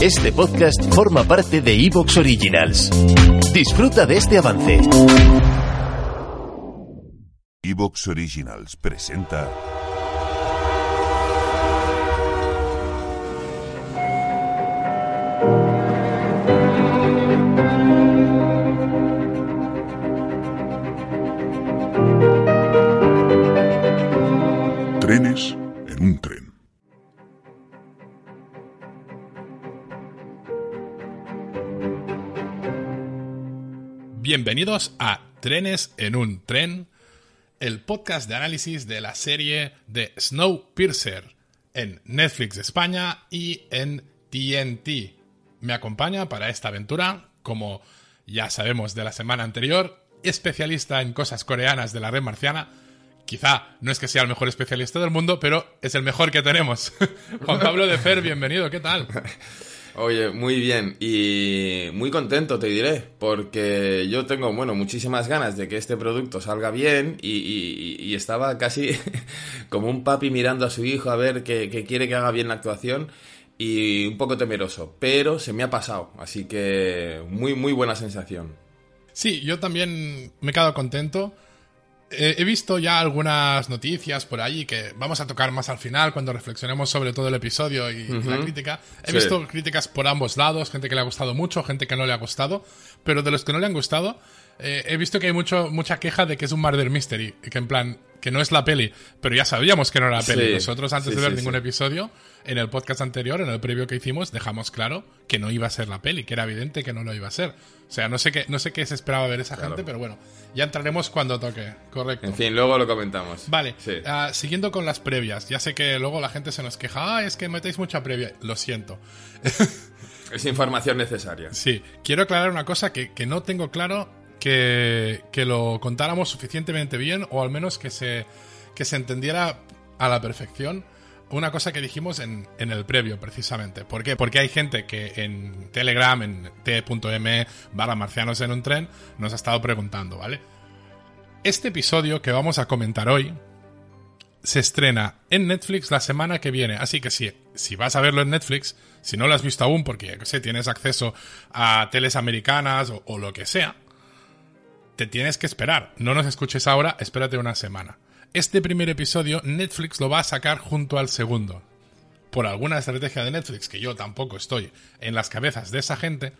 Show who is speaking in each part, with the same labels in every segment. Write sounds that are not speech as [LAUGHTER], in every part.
Speaker 1: Este podcast forma parte de Evox Originals. Disfruta de este avance.
Speaker 2: Evox Originals presenta.
Speaker 3: Bienvenidos a Trenes en un tren, el podcast de análisis de la serie de Snowpiercer en Netflix España y en TNT. Me acompaña para esta aventura, como ya sabemos de la semana anterior, especialista en cosas coreanas de la red marciana. Quizá no es que sea el mejor especialista del mundo, pero es el mejor que tenemos. [LAUGHS] Juan Pablo de Fer, bienvenido, ¿qué tal? [LAUGHS]
Speaker 4: Oye, muy bien y muy contento te diré, porque yo tengo, bueno, muchísimas ganas de que este producto salga bien y, estaba casi [LAUGHS] como un papi mirando a su hijo a ver que, que quiere que haga bien la actuación y un poco temeroso, pero se me ha pasado, así que muy, muy buena sensación.
Speaker 3: Sí, yo también me he quedado contento. Eh, he visto ya algunas noticias por ahí que vamos a tocar más al final cuando reflexionemos sobre todo el episodio y la crítica. He
Speaker 4: Sí.
Speaker 3: visto críticas por ambos lados, gente que le ha gustado mucho, gente que no le ha gustado, pero de los que no le han gustado, eh, he visto que hay mucho, mucha queja de que es un murder mystery, que en plan, que no es la peli, pero ya sabíamos que no era la peli.
Speaker 4: Sí,
Speaker 3: Nosotros antes
Speaker 4: sí,
Speaker 3: de ver
Speaker 4: sí,
Speaker 3: ningún episodio, en el podcast anterior, en el previo que hicimos, dejamos claro que no iba a ser la peli, que era evidente que no lo iba a ser. O sea, no sé qué, no sé qué se esperaba ver esa gente, pero bueno, ya entraremos cuando toque. Correcto.
Speaker 4: En fin, luego lo comentamos.
Speaker 3: Vale, ah, siguiendo con las previas, ya sé que luego la gente se nos queja, ah, es que metéis mucha previa. Lo siento. [LAUGHS]
Speaker 4: Es información necesaria.
Speaker 3: Sí, quiero aclarar una cosa que, que no tengo claro que, lo contáramos suficientemente bien o al menos que se, que se entendiera a la perfección. Una cosa que dijimos en, en el previo, precisamente. ¿Por qué? Porque hay gente que en Telegram, en t.m barra marcianos en un tren, nos ha estado preguntando, ¿vale? Este episodio que vamos a comentar hoy se estrena en Netflix la semana que viene. Así que si, si vas a verlo en Netflix, si no lo has visto aún, porque sé, tienes acceso a teles americanas o lo que sea, te tienes que esperar. No nos escuches ahora, espérate una semana. Este primer episodio Netflix lo va a sacar junto al segundo. Por alguna estrategia de Netflix, que yo tampoco estoy en las cabezas de esa gente,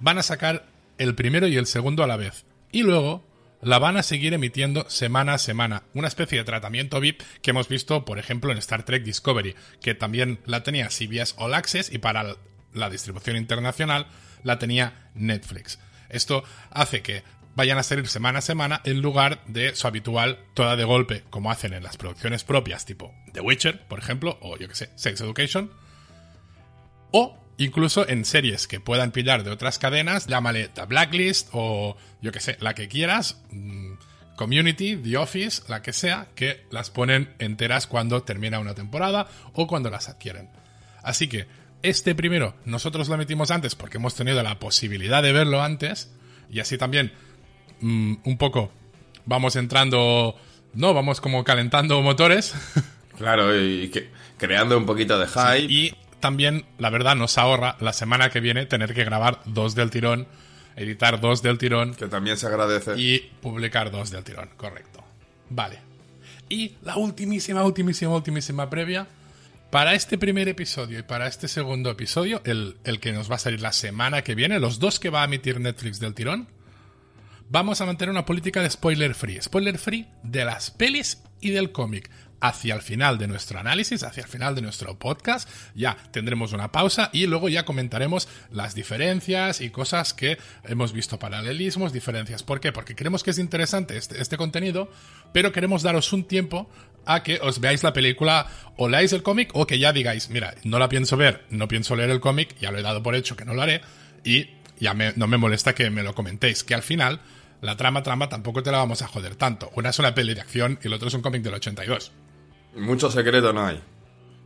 Speaker 3: van a sacar el primero y el segundo a la vez. Y luego la van a seguir emitiendo semana a semana. Una especie de tratamiento VIP que hemos visto, por ejemplo, en Star Trek Discovery, que también la tenía CBS All Access y para la distribución internacional la tenía Netflix. Esto hace que vayan a salir semana a semana en lugar de su habitual toda de golpe, como hacen en las producciones propias, tipo The Witcher, por ejemplo, o yo que sé, Sex Education, o incluso en series que puedan pillar de otras cadenas, llámale The Blacklist o yo que sé, la que quieras, mm, Community, The Office, la que sea, que las ponen enteras cuando termina una temporada o cuando las adquieren. Así que este primero nosotros lo metimos antes porque hemos tenido la posibilidad de verlo antes y así también mm, un poco vamos entrando, no, vamos como calentando motores. [LAUGHS]
Speaker 4: Claro, y que- creando un poquito de hype.
Speaker 3: Y también, la verdad, nos ahorra la semana que viene tener que grabar dos del tirón, editar dos del tirón
Speaker 4: Que también se agradece.
Speaker 3: y publicar dos del tirón, correcto. Vale. Y la ultimísima, ultimísima, ultimísima previa. Para este primer episodio y para este segundo episodio, el, el que nos va a salir la semana que viene, los dos que va a emitir Netflix del tirón, vamos a mantener una política de spoiler free. Spoiler free de las pelis y del cómic. hacia el final de nuestro análisis, hacia el final de nuestro podcast, ya tendremos una pausa y luego ya comentaremos las diferencias y cosas que hemos visto, paralelismos, diferencias. ¿Por qué? Porque creemos que es interesante este, este contenido, pero queremos daros un tiempo a que os veáis la película o leáis el cómic o que ya digáis, mira, no la pienso ver, no pienso leer el cómic, ya lo he dado por hecho que no lo haré y ya no me molesta que me lo comentéis, que al final la trama trama tampoco te la vamos a joder tanto. Una es una peli de acción y el otro es un cómic del 82.
Speaker 4: Mucho secreto no hay.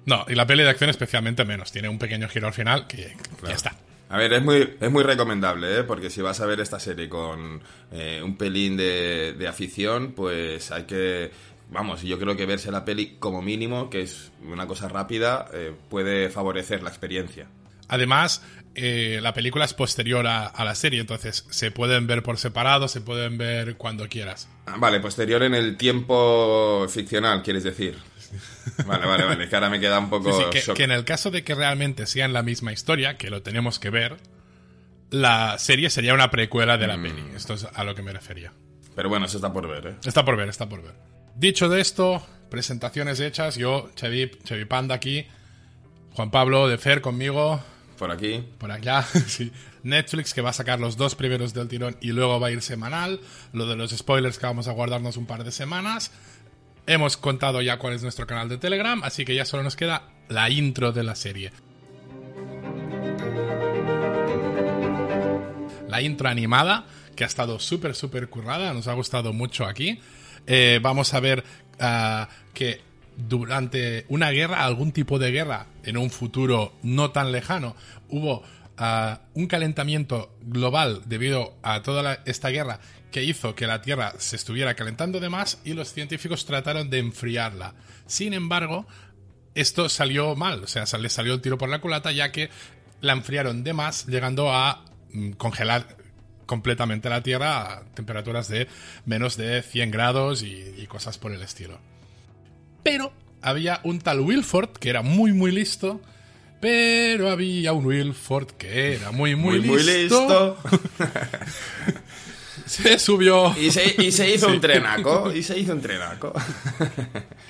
Speaker 3: No, y la peli de acción especialmente menos. Tiene un pequeño giro al final que ya está.
Speaker 4: A ver, es muy, es muy recomendable, ¿eh? porque si vas a ver esta serie con eh, un pelín de, de, afición, pues hay que, vamos, yo creo que verse la peli como mínimo, que es una cosa rápida, eh, puede favorecer la experiencia.
Speaker 3: Además, eh, la película es posterior a, la serie, entonces se pueden ver por separado, se pueden ver cuando quieras.
Speaker 4: Ah, vale, posterior en el tiempo ficcional, quieres decir. Vale, vale, vale, que ahora me queda un poco...
Speaker 3: que, en el caso de que realmente sean la misma historia, que lo tenemos que ver, la serie sería una precuela de la mm. peli. Esto es a lo que me refería.
Speaker 4: Pero bueno, eso está por ver, ¿eh?
Speaker 3: Está por ver, está por ver. Dicho de esto, presentaciones hechas, yo, Chevy, Chevy Panda aquí, Juan Pablo de Fer conmigo.
Speaker 4: Por aquí.
Speaker 3: Por allá, [LAUGHS] sí. Netflix que va a sacar los dos primeros del tirón y luego va a ir semanal. Lo de los spoilers que vamos a guardarnos un par de semanas. Hemos contado ya cuál es nuestro canal de Telegram, así que ya solo nos queda la intro de la serie. La intro animada, que ha estado súper, súper currada, nos ha gustado mucho aquí. Eh, vamos a ver ah, que durante una guerra, algún tipo de guerra, en un futuro no tan lejano, hubo ah, un calentamiento global debido a toda esta guerra que hizo que la Tierra se estuviera calentando de más y los científicos trataron de enfriarla. Sin embargo, esto salió mal, o sea, le salió el tiro por la culata ya que la enfriaron de más, llegando a mm, congelar completamente la Tierra a temperaturas de menos de 100 grados y, cosas por el estilo. Pero había un tal Wilford que era muy muy listo, pero había un Wilford que era muy muy, muy listo. Muy listo. [LAUGHS] se subió.
Speaker 4: Y se, hizo un trenaco. Y se hizo un trenaco. [LAUGHS]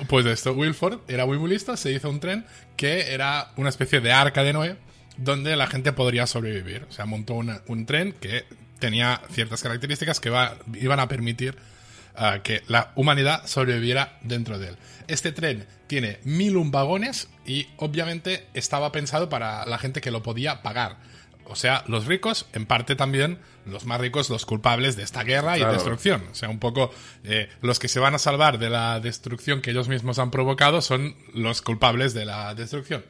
Speaker 3: Pues esto, Wilford era muy, muy listo. Se hizo un tren que era una especie de arca de Noé donde la gente podría sobrevivir. O sea, montó un tren que tenía ciertas características que iban a permitir que la humanidad sobreviviera dentro de él. Este tren tiene mil un vagones y obviamente estaba pensado para la gente que lo podía pagar o sea, los ricos, en parte también los más ricos, los culpables de esta guerra y destrucción. O sea, un poco eh, los que se van a salvar de la destrucción que ellos mismos han provocado son los culpables de la destrucción.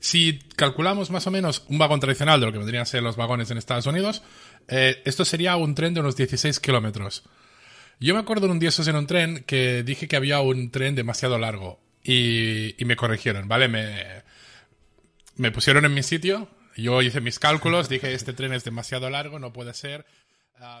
Speaker 3: Si calculamos más o menos un vagón tradicional de lo que vendrían a ser los vagones en Estados Unidos, eh, esto sería un tren de unos 16 kilómetros. Yo me acuerdo de un día esos en un tren que dije que había un tren demasiado largo y, me corrigieron, ¿vale? Me, me pusieron en mi sitio, yo hice mis cálculos, dije, este tren es demasiado largo, no puede ser. Ah,